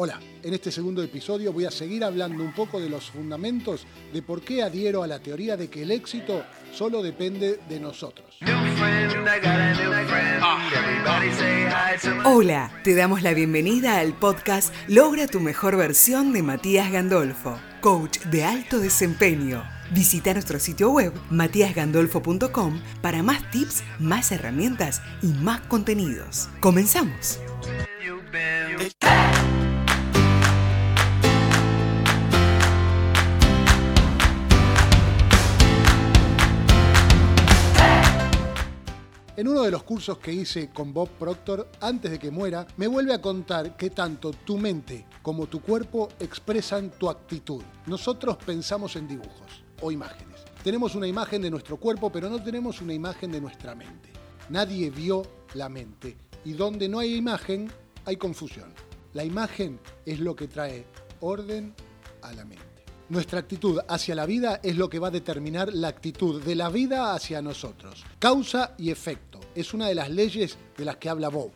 Hola, en este segundo episodio voy a seguir hablando un poco de los fundamentos de por qué adhiero a la teoría de que el éxito solo depende de nosotros. Hola, te damos la bienvenida al podcast Logra tu mejor versión de Matías Gandolfo, coach de alto desempeño. Visita nuestro sitio web matíasgandolfo.com para más tips, más herramientas y más contenidos. Comenzamos. En uno de los cursos que hice con Bob Proctor, antes de que muera, me vuelve a contar que tanto tu mente como tu cuerpo expresan tu actitud. Nosotros pensamos en dibujos o imágenes. Tenemos una imagen de nuestro cuerpo, pero no tenemos una imagen de nuestra mente. Nadie vio la mente. Y donde no hay imagen, hay confusión. La imagen es lo que trae orden a la mente. Nuestra actitud hacia la vida es lo que va a determinar la actitud de la vida hacia nosotros. Causa y efecto es una de las leyes de las que habla Bob.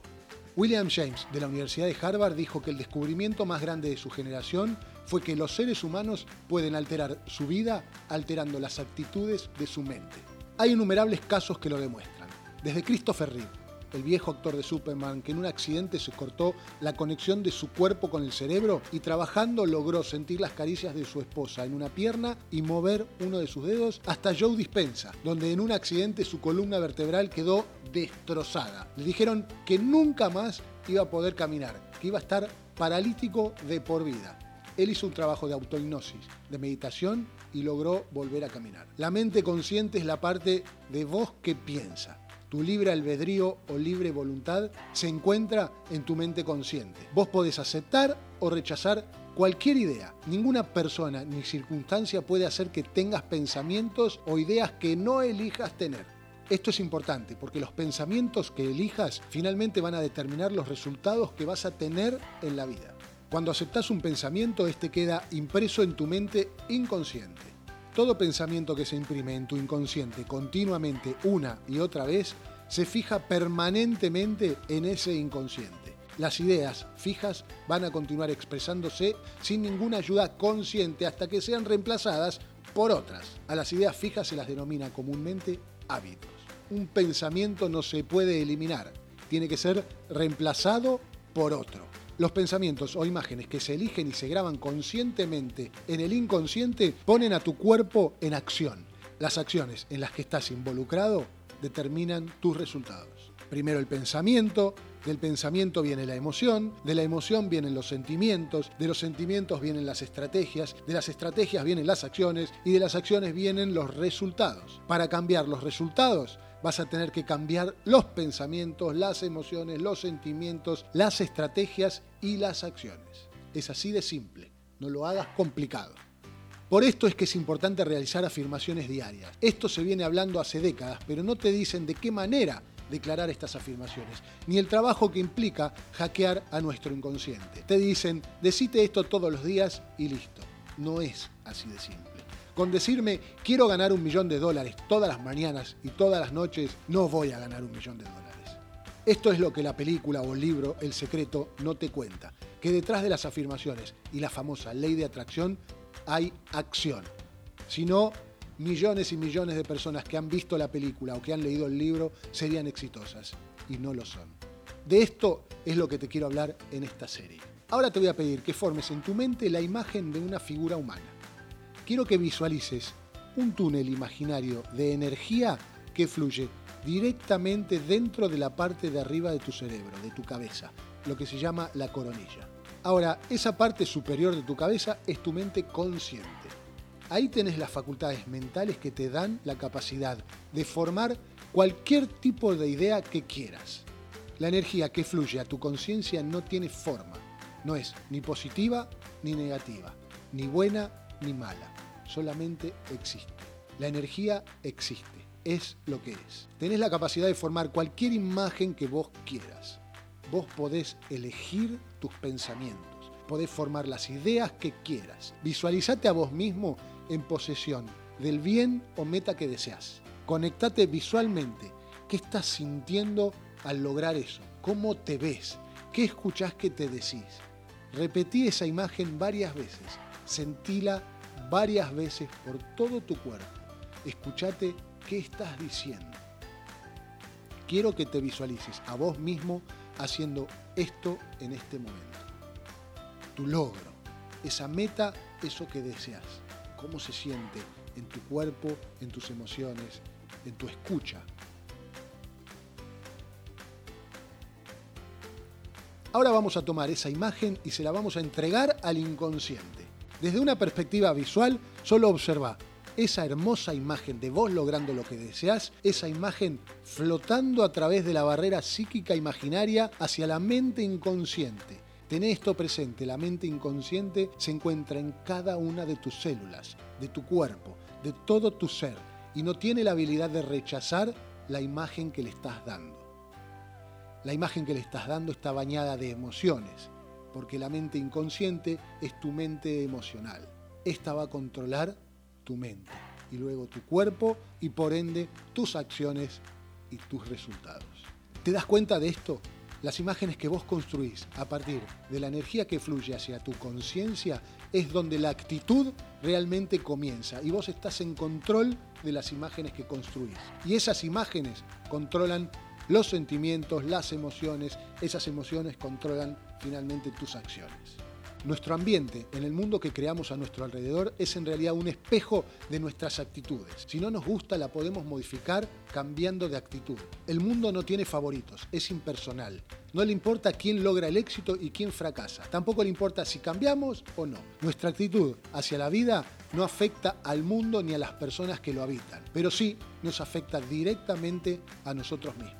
William James de la Universidad de Harvard dijo que el descubrimiento más grande de su generación fue que los seres humanos pueden alterar su vida alterando las actitudes de su mente. Hay innumerables casos que lo demuestran. Desde Christopher Reeve, el viejo actor de Superman, que en un accidente se cortó la conexión de su cuerpo con el cerebro y trabajando logró sentir las caricias de su esposa en una pierna y mover uno de sus dedos, hasta Joe Dispensa, donde en un accidente su columna vertebral quedó destrozada. Le dijeron que nunca más iba a poder caminar, que iba a estar paralítico de por vida. Él hizo un trabajo de autohipnosis, de meditación y logró volver a caminar. La mente consciente es la parte de vos que piensa. Tu libre albedrío o libre voluntad se encuentra en tu mente consciente. Vos podés aceptar o rechazar cualquier idea. Ninguna persona ni circunstancia puede hacer que tengas pensamientos o ideas que no elijas tener. Esto es importante porque los pensamientos que elijas finalmente van a determinar los resultados que vas a tener en la vida. Cuando aceptas un pensamiento, este queda impreso en tu mente inconsciente. Todo pensamiento que se imprime en tu inconsciente continuamente una y otra vez se fija permanentemente en ese inconsciente. Las ideas fijas van a continuar expresándose sin ninguna ayuda consciente hasta que sean reemplazadas por otras. A las ideas fijas se las denomina comúnmente hábitos. Un pensamiento no se puede eliminar, tiene que ser reemplazado por otro. Los pensamientos o imágenes que se eligen y se graban conscientemente en el inconsciente ponen a tu cuerpo en acción. Las acciones en las que estás involucrado determinan tus resultados. Primero el pensamiento, del pensamiento viene la emoción, de la emoción vienen los sentimientos, de los sentimientos vienen las estrategias, de las estrategias vienen las acciones y de las acciones vienen los resultados. Para cambiar los resultados vas a tener que cambiar los pensamientos, las emociones, los sentimientos, las estrategias y las acciones. Es así de simple, no lo hagas complicado. Por esto es que es importante realizar afirmaciones diarias. Esto se viene hablando hace décadas, pero no te dicen de qué manera declarar estas afirmaciones, ni el trabajo que implica hackear a nuestro inconsciente. Te dicen, decite esto todos los días y listo. No es así de simple. Con decirme quiero ganar un millón de dólares todas las mañanas y todas las noches, no voy a ganar un millón de dólares. Esto es lo que la película o el libro El Secreto no te cuenta, que detrás de las afirmaciones y la famosa ley de atracción hay acción. Si no, millones y millones de personas que han visto la película o que han leído el libro serían exitosas y no lo son. De esto es lo que te quiero hablar en esta serie. Ahora te voy a pedir que formes en tu mente la imagen de una figura humana quiero que visualices un túnel imaginario de energía que fluye directamente dentro de la parte de arriba de tu cerebro, de tu cabeza, lo que se llama la coronilla. Ahora, esa parte superior de tu cabeza es tu mente consciente. Ahí tenés las facultades mentales que te dan la capacidad de formar cualquier tipo de idea que quieras. La energía que fluye a tu conciencia no tiene forma, no es ni positiva ni negativa, ni buena ni mala, solamente existe. La energía existe, es lo que es. Tenés la capacidad de formar cualquier imagen que vos quieras. Vos podés elegir tus pensamientos, podés formar las ideas que quieras. Visualizate a vos mismo en posesión del bien o meta que deseas. Conectate visualmente ¿Qué estás sintiendo al lograr eso? ¿Cómo te ves? ¿Qué escuchás que te decís? Repetí esa imagen varias veces. Sentila varias veces por todo tu cuerpo. Escuchate qué estás diciendo. Quiero que te visualices a vos mismo haciendo esto en este momento. Tu logro, esa meta, eso que deseas. ¿Cómo se siente en tu cuerpo, en tus emociones, en tu escucha? Ahora vamos a tomar esa imagen y se la vamos a entregar al inconsciente. Desde una perspectiva visual, solo observa esa hermosa imagen de vos logrando lo que deseas, esa imagen flotando a través de la barrera psíquica imaginaria hacia la mente inconsciente. Ten esto presente, la mente inconsciente se encuentra en cada una de tus células, de tu cuerpo, de todo tu ser, y no tiene la habilidad de rechazar la imagen que le estás dando. La imagen que le estás dando está bañada de emociones, porque la mente inconsciente es tu mente emocional. Esta va a controlar tu mente y luego tu cuerpo y por ende tus acciones y tus resultados. ¿Te das cuenta de esto? Las imágenes que vos construís a partir de la energía que fluye hacia tu conciencia es donde la actitud realmente comienza y vos estás en control de las imágenes que construís. Y esas imágenes controlan los sentimientos, las emociones, esas emociones controlan finalmente tus acciones. Nuestro ambiente, en el mundo que creamos a nuestro alrededor, es en realidad un espejo de nuestras actitudes. Si no nos gusta, la podemos modificar cambiando de actitud. El mundo no tiene favoritos, es impersonal. No le importa quién logra el éxito y quién fracasa. Tampoco le importa si cambiamos o no. Nuestra actitud hacia la vida no afecta al mundo ni a las personas que lo habitan, pero sí nos afecta directamente a nosotros mismos.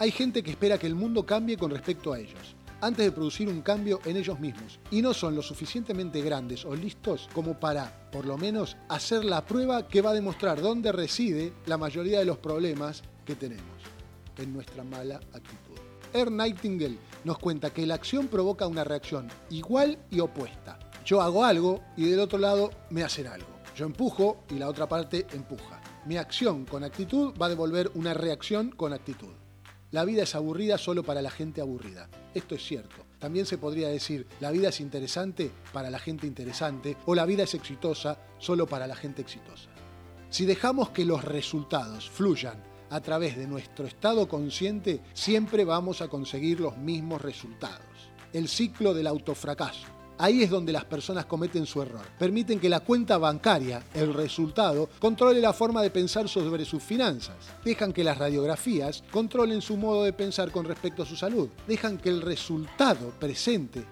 Hay gente que espera que el mundo cambie con respecto a ellos antes de producir un cambio en ellos mismos y no son lo suficientemente grandes o listos como para, por lo menos, hacer la prueba que va a demostrar dónde reside la mayoría de los problemas que tenemos, en nuestra mala actitud. Er Nightingale nos cuenta que la acción provoca una reacción igual y opuesta. Yo hago algo y del otro lado me hacen algo. Yo empujo y la otra parte empuja. Mi acción con actitud va a devolver una reacción con actitud. La vida es aburrida solo para la gente aburrida. Esto es cierto. También se podría decir, la vida es interesante para la gente interesante o la vida es exitosa solo para la gente exitosa. Si dejamos que los resultados fluyan a través de nuestro estado consciente, siempre vamos a conseguir los mismos resultados. El ciclo del autofracaso. Ahí es donde las personas cometen su error. Permiten que la cuenta bancaria, el resultado, controle la forma de pensar sobre sus finanzas. Dejan que las radiografías controlen su modo de pensar con respecto a su salud. Dejan que el resultado presente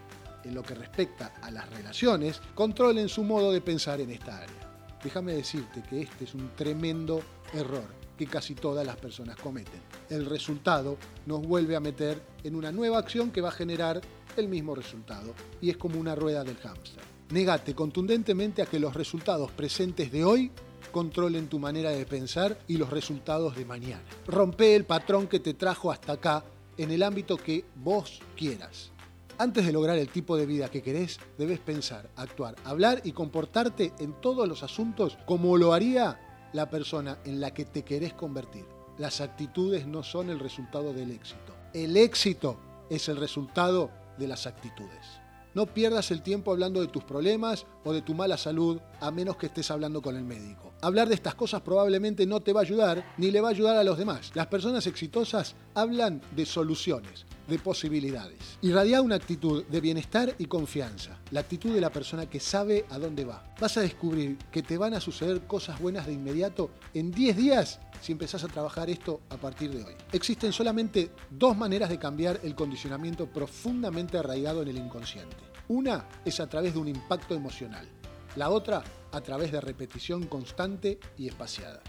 en lo que respecta a las relaciones controlen su modo de pensar en esta área. Déjame decirte que este es un tremendo error que casi todas las personas cometen. El resultado nos vuelve a meter en una nueva acción que va a generar el mismo resultado y es como una rueda del hámster. Negate contundentemente a que los resultados presentes de hoy controlen tu manera de pensar y los resultados de mañana. Rompe el patrón que te trajo hasta acá en el ámbito que vos quieras. Antes de lograr el tipo de vida que querés, debes pensar, actuar, hablar y comportarte en todos los asuntos como lo haría la persona en la que te querés convertir. Las actitudes no son el resultado del éxito. El éxito es el resultado de las actitudes. No pierdas el tiempo hablando de tus problemas o de tu mala salud a menos que estés hablando con el médico. Hablar de estas cosas probablemente no te va a ayudar ni le va a ayudar a los demás. Las personas exitosas hablan de soluciones, de posibilidades. Irradia una actitud de bienestar y confianza, la actitud de la persona que sabe a dónde va. Vas a descubrir que te van a suceder cosas buenas de inmediato en 10 días si empezás a trabajar esto a partir de hoy. Existen solamente dos maneras de cambiar el condicionamiento profundamente arraigado en el inconsciente. Una es a través de un impacto emocional, la otra a través de repetición constante y espaciada.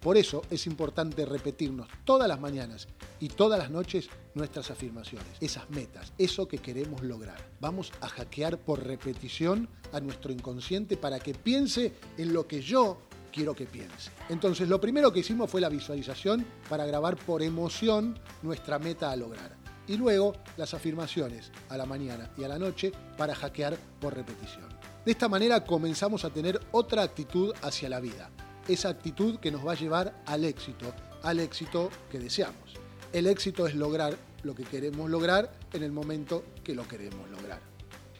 Por eso es importante repetirnos todas las mañanas y todas las noches nuestras afirmaciones, esas metas, eso que queremos lograr. Vamos a hackear por repetición a nuestro inconsciente para que piense en lo que yo quiero que piense. Entonces lo primero que hicimos fue la visualización para grabar por emoción nuestra meta a lograr. Y luego las afirmaciones a la mañana y a la noche para hackear por repetición. De esta manera comenzamos a tener otra actitud hacia la vida. Esa actitud que nos va a llevar al éxito, al éxito que deseamos. El éxito es lograr lo que queremos lograr en el momento que lo queremos lograr.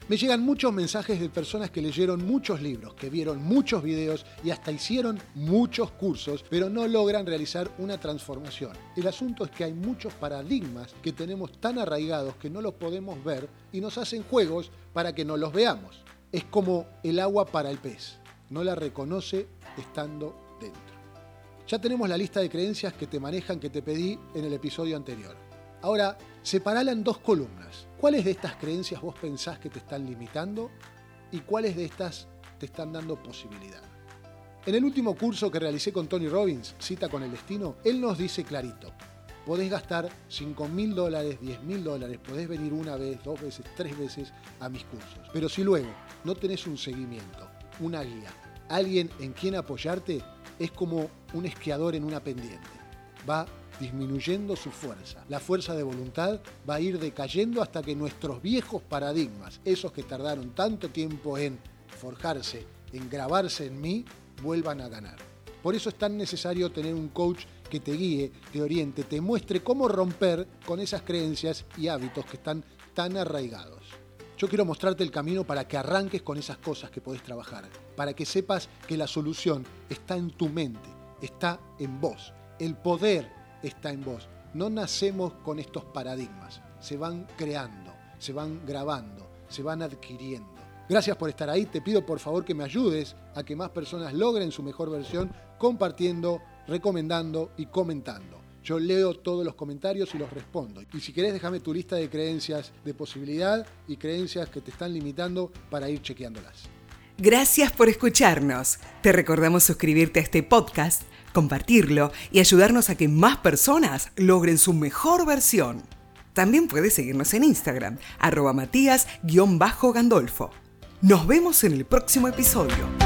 Me llegan muchos mensajes de personas que leyeron muchos libros, que vieron muchos videos y hasta hicieron muchos cursos, pero no logran realizar una transformación. El asunto es que hay muchos paradigmas que tenemos tan arraigados que no los podemos ver y nos hacen juegos para que no los veamos. Es como el agua para el pez, no la reconoce estando dentro. Ya tenemos la lista de creencias que te manejan que te pedí en el episodio anterior. Ahora, separala en dos columnas. ¿Cuáles de estas creencias vos pensás que te están limitando y cuáles de estas te están dando posibilidad? En el último curso que realicé con Tony Robbins, Cita con el Destino, él nos dice clarito, podés gastar 5 mil dólares, 10 mil dólares, podés venir una vez, dos veces, tres veces a mis cursos. Pero si luego no tenés un seguimiento, una guía, alguien en quien apoyarte, es como un esquiador en una pendiente. Va disminuyendo su fuerza. La fuerza de voluntad va a ir decayendo hasta que nuestros viejos paradigmas, esos que tardaron tanto tiempo en forjarse, en grabarse en mí, vuelvan a ganar. Por eso es tan necesario tener un coach que te guíe, te oriente, te muestre cómo romper con esas creencias y hábitos que están tan arraigados. Yo quiero mostrarte el camino para que arranques con esas cosas que podés trabajar, para que sepas que la solución está en tu mente, está en vos. El poder está en vos. No nacemos con estos paradigmas, se van creando, se van grabando, se van adquiriendo. Gracias por estar ahí, te pido por favor que me ayudes a que más personas logren su mejor versión compartiendo, recomendando y comentando. Yo leo todos los comentarios y los respondo. Y si querés, déjame tu lista de creencias de posibilidad y creencias que te están limitando para ir chequeándolas. Gracias por escucharnos. Te recordamos suscribirte a este podcast compartirlo y ayudarnos a que más personas logren su mejor versión. También puedes seguirnos en Instagram, arroba matías-gandolfo. Nos vemos en el próximo episodio.